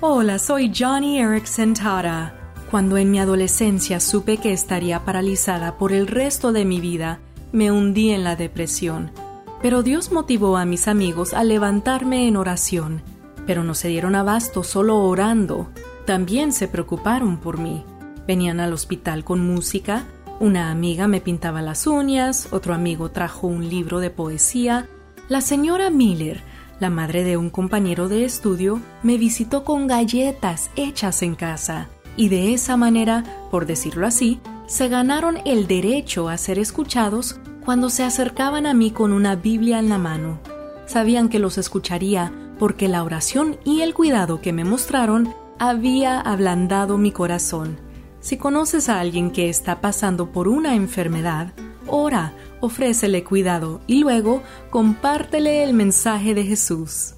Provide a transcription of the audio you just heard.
Hola, soy Johnny Erickson Tara. Cuando en mi adolescencia supe que estaría paralizada por el resto de mi vida, me hundí en la depresión. Pero Dios motivó a mis amigos a levantarme en oración. Pero no se dieron abasto solo orando, también se preocuparon por mí. Venían al hospital con música, una amiga me pintaba las uñas, otro amigo trajo un libro de poesía, la señora Miller la madre de un compañero de estudio me visitó con galletas hechas en casa y de esa manera, por decirlo así, se ganaron el derecho a ser escuchados cuando se acercaban a mí con una Biblia en la mano. Sabían que los escucharía porque la oración y el cuidado que me mostraron había ablandado mi corazón. Si conoces a alguien que está pasando por una enfermedad, ora, ofrécele cuidado y luego compártele el mensaje de Jesús.